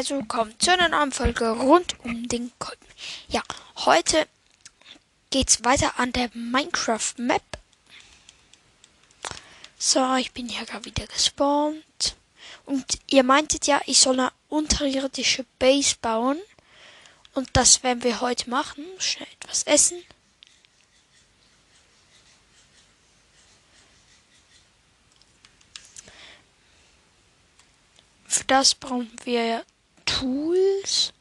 Herzlich willkommen zu einer neuen Folge rund um den Kolben. Ja, heute geht's weiter an der Minecraft Map. So, ich bin hier gerade wieder gespawnt. Und ihr meintet ja, ich soll eine unterirdische Base bauen. Und das werden wir heute machen. Schnell etwas essen. Für das brauchen wir Tools.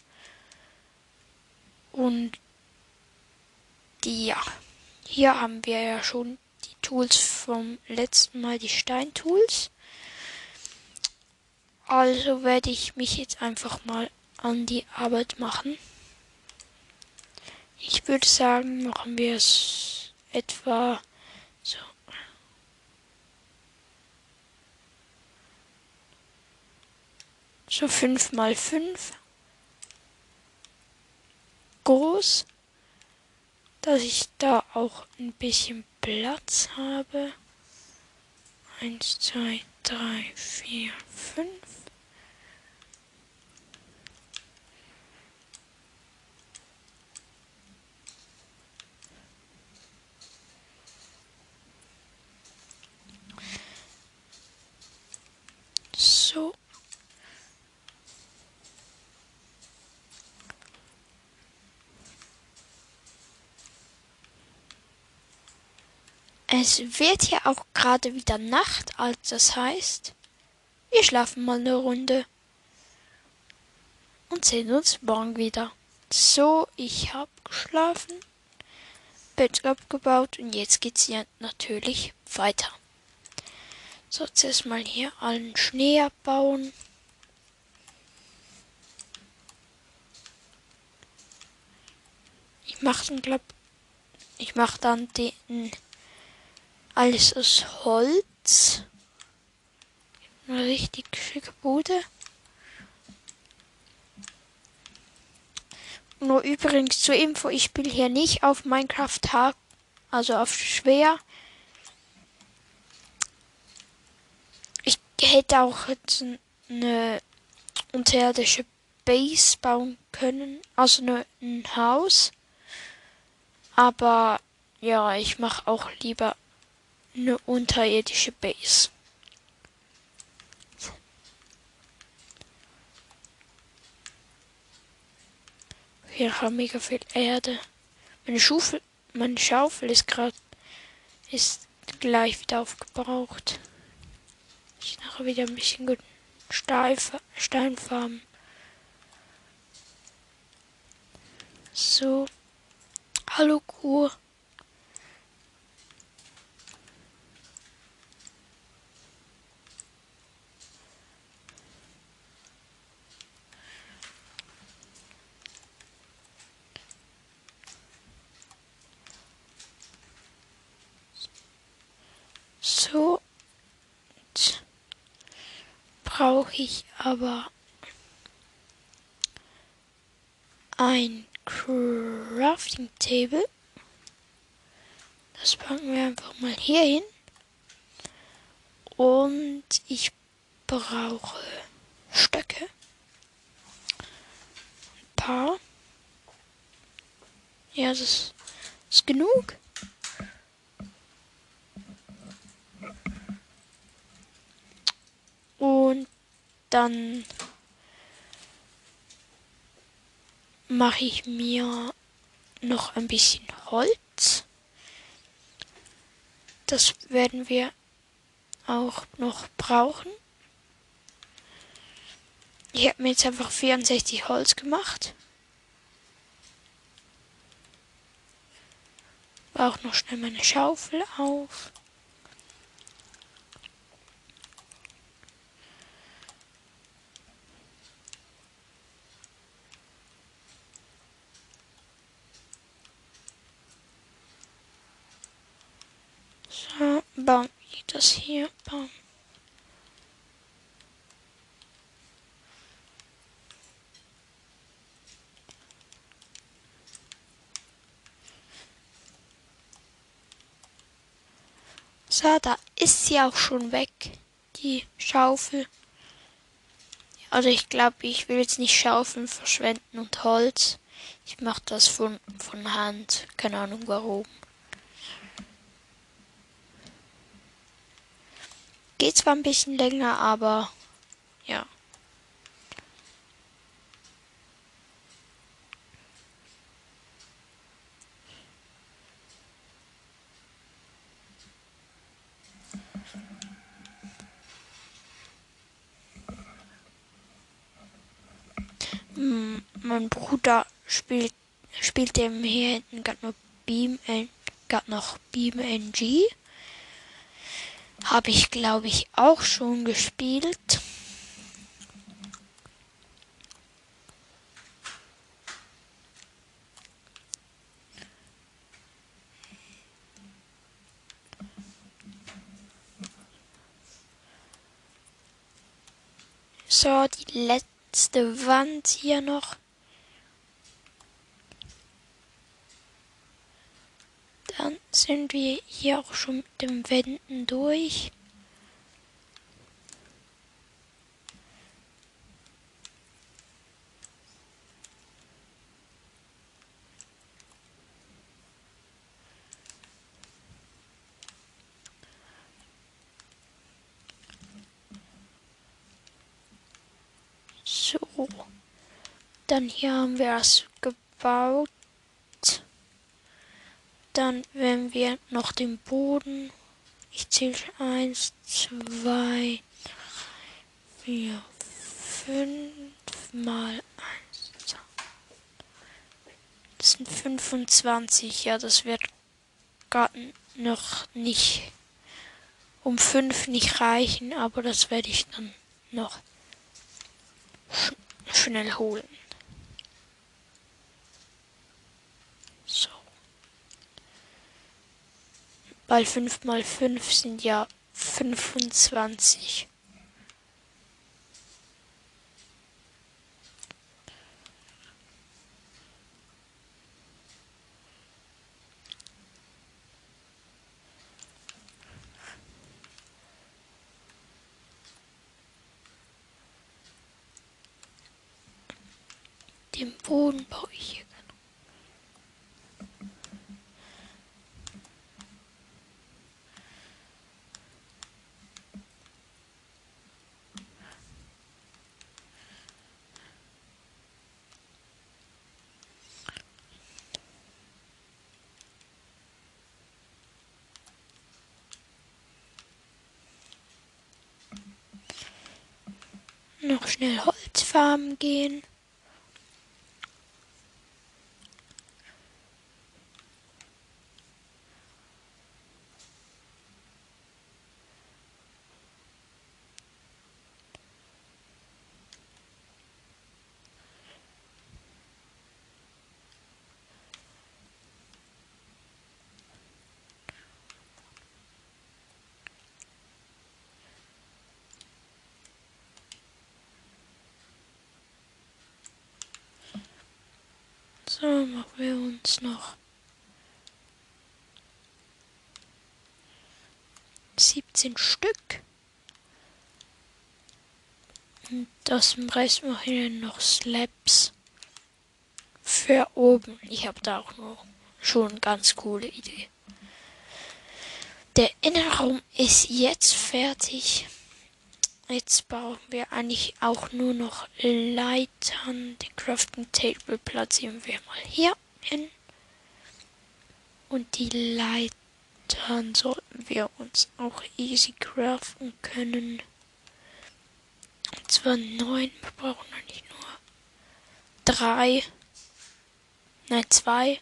Und ja, hier haben wir ja schon die Tools vom letzten Mal, die Steintools. Also werde ich mich jetzt einfach mal an die Arbeit machen. Ich würde sagen, machen wir es etwa so so 5 mal 5 groß, dass ich da auch ein bisschen Platz habe. 1, 2, 3, 4, 5. So. Es wird ja auch gerade wieder Nacht, also das heißt, wir schlafen mal eine Runde und sehen uns morgen wieder. So, ich habe geschlafen, Bett abgebaut und jetzt geht's ja natürlich weiter. So, zuerst mal hier allen Schnee abbauen. Ich mache dann, glaub, ich mache dann den alles aus Holz. Eine richtig schicke Bude. Nur übrigens zur Info, ich spiele hier nicht auf Minecraft Tag, also auf schwer. Ich hätte auch jetzt eine unterirdische Base bauen können, also eine, ein Haus. Aber ja, ich mache auch lieber eine unterirdische Base. Wir haben mega viel Erde. Meine Schaufel, meine Schaufel ist gerade ist gleich wieder aufgebraucht. Ich nachher wieder ein bisschen gut Stein farmen. So. Hallo Kuh. So brauche ich aber ein Crafting Table. Das packen wir einfach mal hier hin. Und ich brauche Stöcke. Ein paar. Ja, das ist genug. Und dann mache ich mir noch ein bisschen Holz. Das werden wir auch noch brauchen. Ich habe mir jetzt einfach 64 Holz gemacht. Baue noch schnell meine Schaufel auf. So, bauen wir das hier. Bauen. So, da ist sie auch schon weg, die Schaufel. Also ich glaube, ich will jetzt nicht Schaufeln verschwenden und Holz. Ich mache das von, von Hand. Keine Ahnung warum. Geht zwar ein bisschen länger, aber ja. mein Bruder spielt, spielt dem hier hinten gerade noch Beam, gerade noch Beam NG. Habe ich, glaube ich, auch schon gespielt. So, die letzte Wand hier noch. Dann sind wir hier auch schon mit den Wänden durch. So. Dann hier haben wir es gebaut. Dann werden wir noch den Boden. Ich zähle eins, zwei, vier, fünf mal eins. Das sind 25. Ja, das wird gerade noch nicht um fünf nicht reichen, aber das werde ich dann noch sch schnell holen. Weil 5 mal 5 sind ja 25. Den Boden baue ich hier noch schnell Holzfarmen gehen. So, machen wir uns noch 17 Stück. Und das im Rest machen wir noch Slabs für oben. Ich habe da auch noch schon eine ganz coole Idee. Der Innenraum ist jetzt fertig. Jetzt brauchen wir eigentlich auch nur noch Leitern. Den Crafting Table platzieren wir mal hier hin. Und die Leitern sollten wir uns auch easy craften können. Und zwar neun. Wir brauchen eigentlich nur drei. Nein, zwei.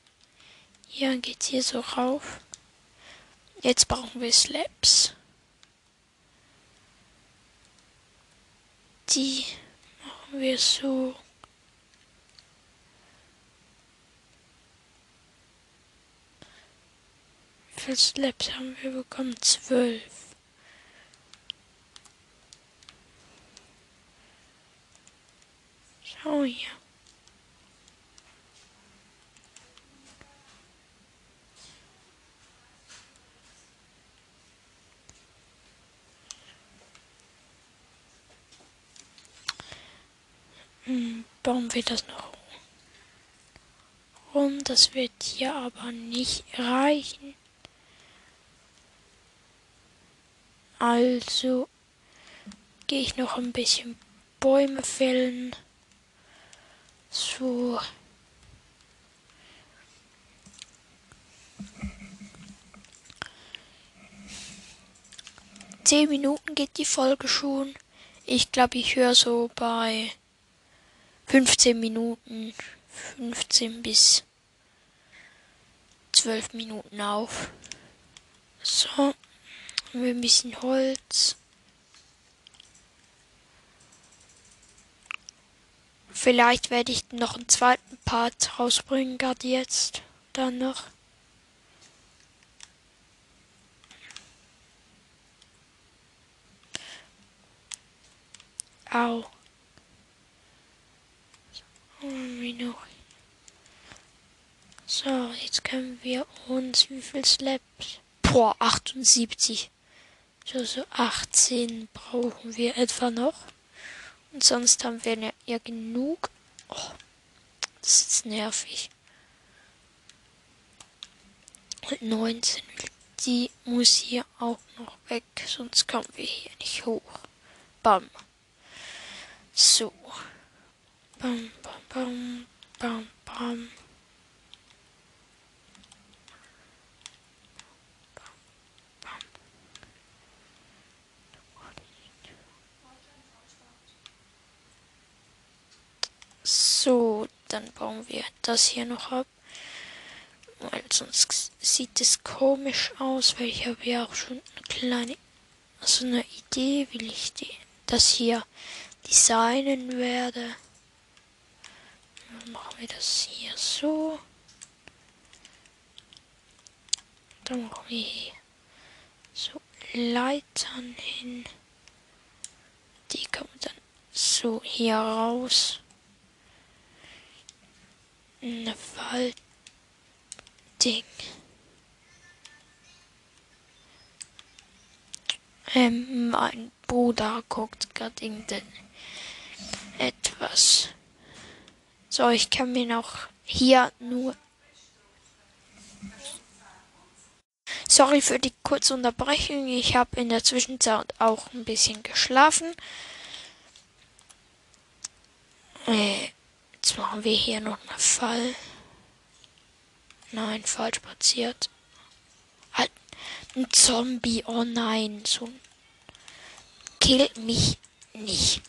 Hier geht's hier so rauf. Jetzt brauchen wir Slabs. Die machen wir so. Wie viele Slaps haben wir bekommen? Zwölf. Schau hier. Bauen wir das noch rum. Das wird hier aber nicht reichen. Also gehe ich noch ein bisschen Bäume fällen. So. Zehn Minuten geht die Folge schon. Ich glaube, ich höre so bei 15 Minuten, 15 bis 12 Minuten auf. So, haben wir ein bisschen Holz. Vielleicht werde ich noch einen zweiten Part rausbringen, gerade jetzt. Dann noch. Au. So, jetzt können wir uns wie viel Slaps? Boah, 78. So, so 18 brauchen wir etwa noch. Und sonst haben wir ja genug. Oh, das ist nervig. Und 19. Die muss hier auch noch weg, sonst kommen wir hier nicht hoch. Bam. So. Bam, bam, bam, bam. So, dann bauen wir das hier noch ab. Weil sonst sieht es komisch aus, weil ich habe ja auch schon eine kleine, also eine Idee, wie ich die, das hier designen werde. Machen wir das hier so. Dann machen wir hier so Leitern hin. Die kommen dann so hier raus. Ein Waldding. Ähm, mein Bruder guckt gerade irgendein etwas. So, ich kann mir noch hier nur. Sorry für die kurze Unterbrechung. Ich habe in der Zwischenzeit auch ein bisschen geschlafen. Äh, jetzt machen wir hier noch einen Fall. Nein, falsch platziert. Halt, ein Zombie. Oh nein, so ein. Kill mich nicht.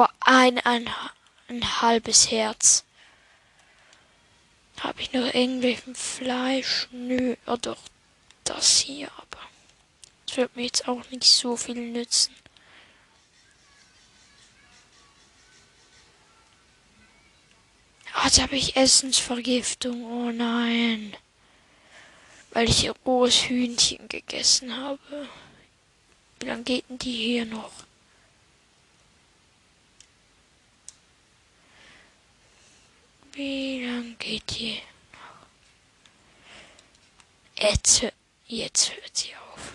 Oh, ein, ein, ein halbes Herz. Habe ich noch irgendwelchen Fleisch? Nö, ja doch, das hier, aber das wird mir jetzt auch nicht so viel nützen. Oh, jetzt habe ich Essensvergiftung. Oh nein. Weil ich rohes Hühnchen gegessen habe. Wie lange geht denn die hier noch? Wie lang geht die noch? Jetzt, jetzt hört sie auf.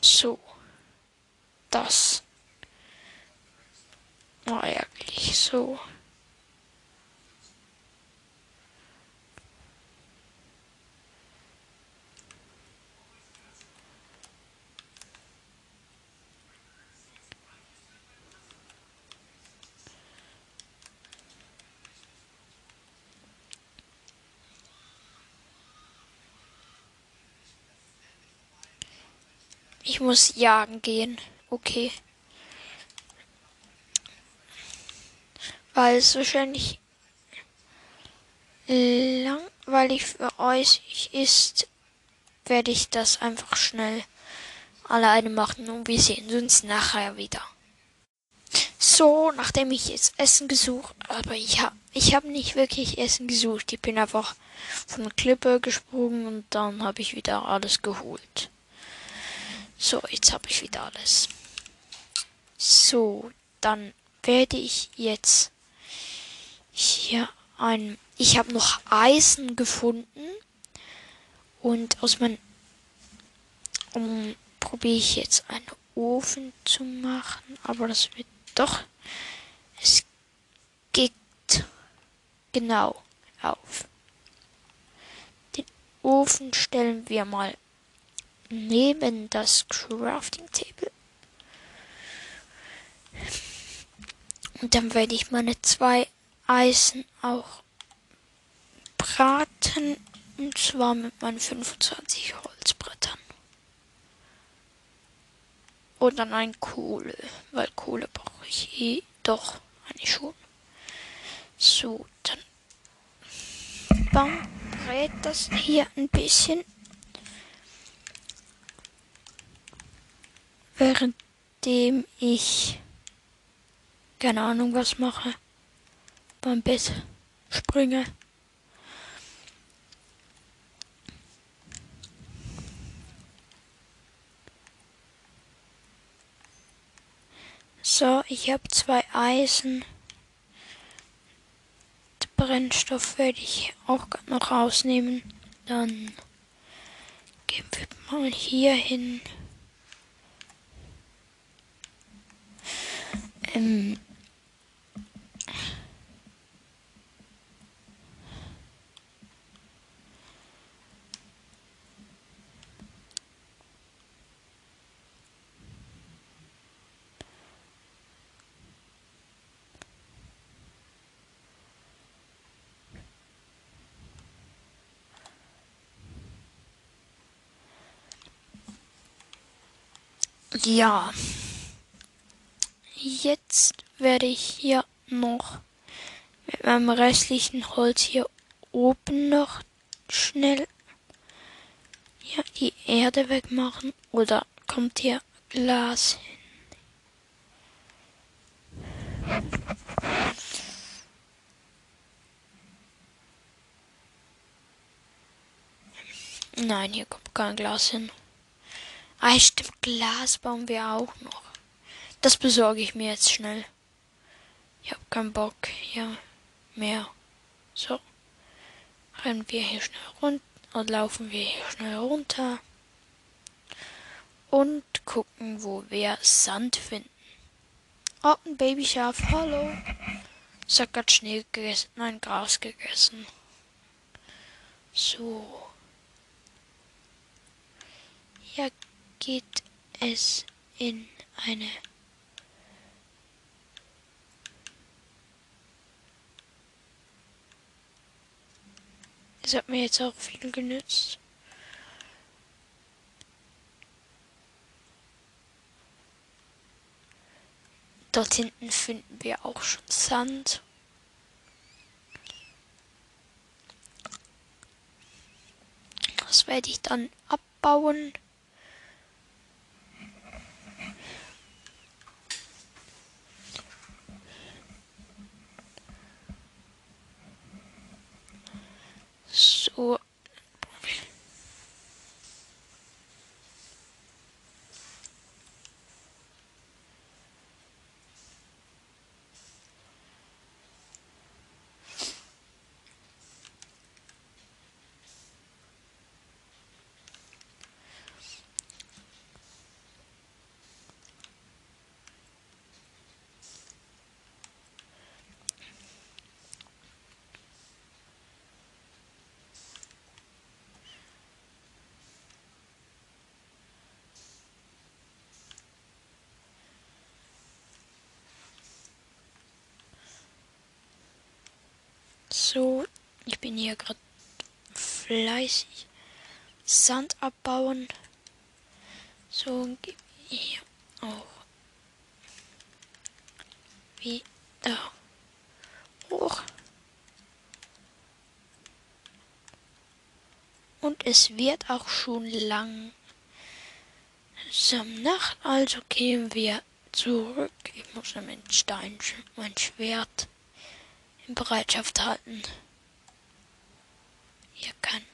So. Das war eigentlich so. Ich muss jagen gehen. Okay. Weil es wahrscheinlich langweilig für euch ist, werde ich das einfach schnell alleine machen und wir sehen uns nachher wieder. So, nachdem ich jetzt Essen gesucht, aber ich habe ich hab nicht wirklich Essen gesucht. Ich bin einfach von der Klippe gesprungen und dann habe ich wieder alles geholt. So, jetzt habe ich wieder alles. So, dann werde ich jetzt hier ein. Ich habe noch Eisen gefunden und aus meinem um probiere ich jetzt einen Ofen zu machen, aber das wird doch. Es geht genau auf. Den Ofen stellen wir mal neben das Crafting Table. Und dann werde ich meine zwei Eisen auch braten. Und zwar mit meinen 25 Holzbrettern. Und dann ein Kohle, weil Kohle brauche ich eh doch eigentlich schon. So, dann bam, brät das hier ein bisschen. Währenddem ich keine Ahnung was mache. Beim Bett springe. So, ich habe zwei Eisen. Den Brennstoff werde ich auch noch rausnehmen. Dann gehen wir mal hier hin. Ähm Ja. Jetzt werde ich hier noch mit meinem restlichen Holz hier oben noch schnell ja, die Erde wegmachen. Oder kommt hier Glas hin? Nein, hier kommt kein Glas hin. Ah, stimmt, Glas bauen wir auch noch. Das besorge ich mir jetzt schnell. Ich habe keinen Bock hier mehr. So. Rennen wir hier schnell runter und laufen wir hier schnell runter. Und gucken, wo wir Sand finden. Oh, ein Babyschaf, hallo. Es hat gerade Schnee gegessen, nein, Gras gegessen. So. Ja, geht es in eine Es hat mir jetzt auch viel genützt. Dort hinten finden wir auch schon Sand. Das werde ich dann abbauen. So. So, ich bin hier gerade fleißig Sand abbauen. So, hier auch wieder hoch. Und es wird auch schon lang zum Nacht, also gehen wir zurück. Ich muss mein Stein, mein Schwert in Bereitschaft halten. Hier kein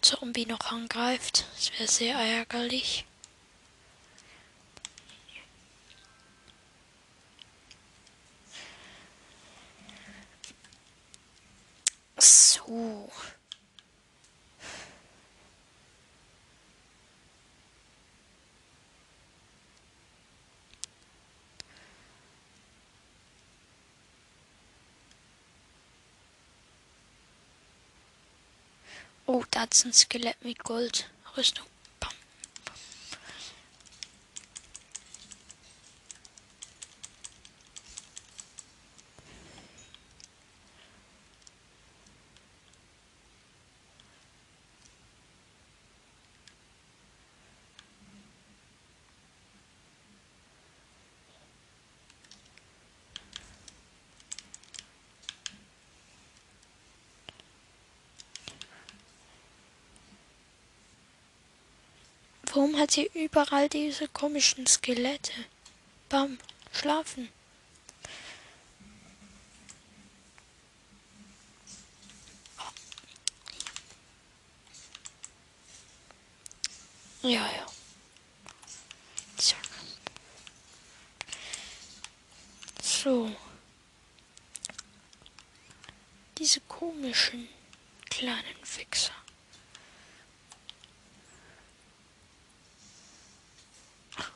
Zombie noch angreift. Das wäre sehr ärgerlich. So. Oh, da ist ein Skelett mit Goldrüstung. Bam. Warum hat sie überall diese komischen Skelette? Bam, schlafen. Ja, ja. Zack. So. Diese komischen kleinen Fixer.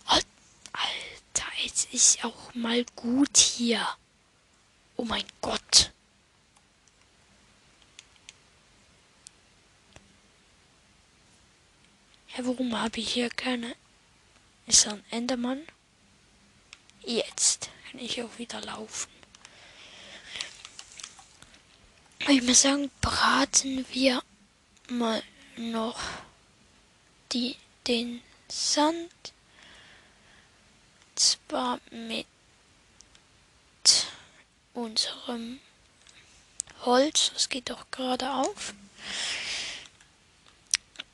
Alter, jetzt ist auch mal gut hier. Oh mein Gott. Ja, warum habe ich hier keine... Ist ein Endermann? Jetzt kann ich auch wieder laufen. Ich muss sagen, braten wir mal noch die, den Sand. Zwar mit unserem Holz. Das geht doch gerade auf.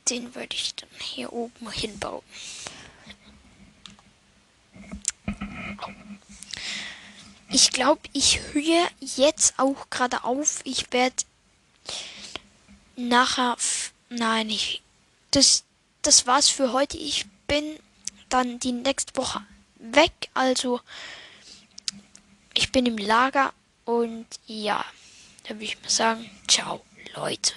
Den würde ich dann hier oben hinbauen. Ich glaube, ich höre jetzt auch gerade auf. Ich werde nachher. Nein, ich. Das, das war's für heute. Ich bin dann die nächste Woche weg. Also ich bin im Lager und ja, da würde ich mal sagen, ciao Leute.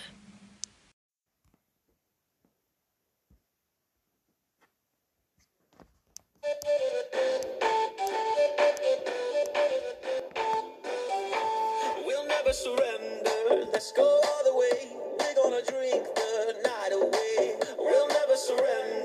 We'll never surrender. Let's go all the way. We're gonna drink the night away. We'll never surrender.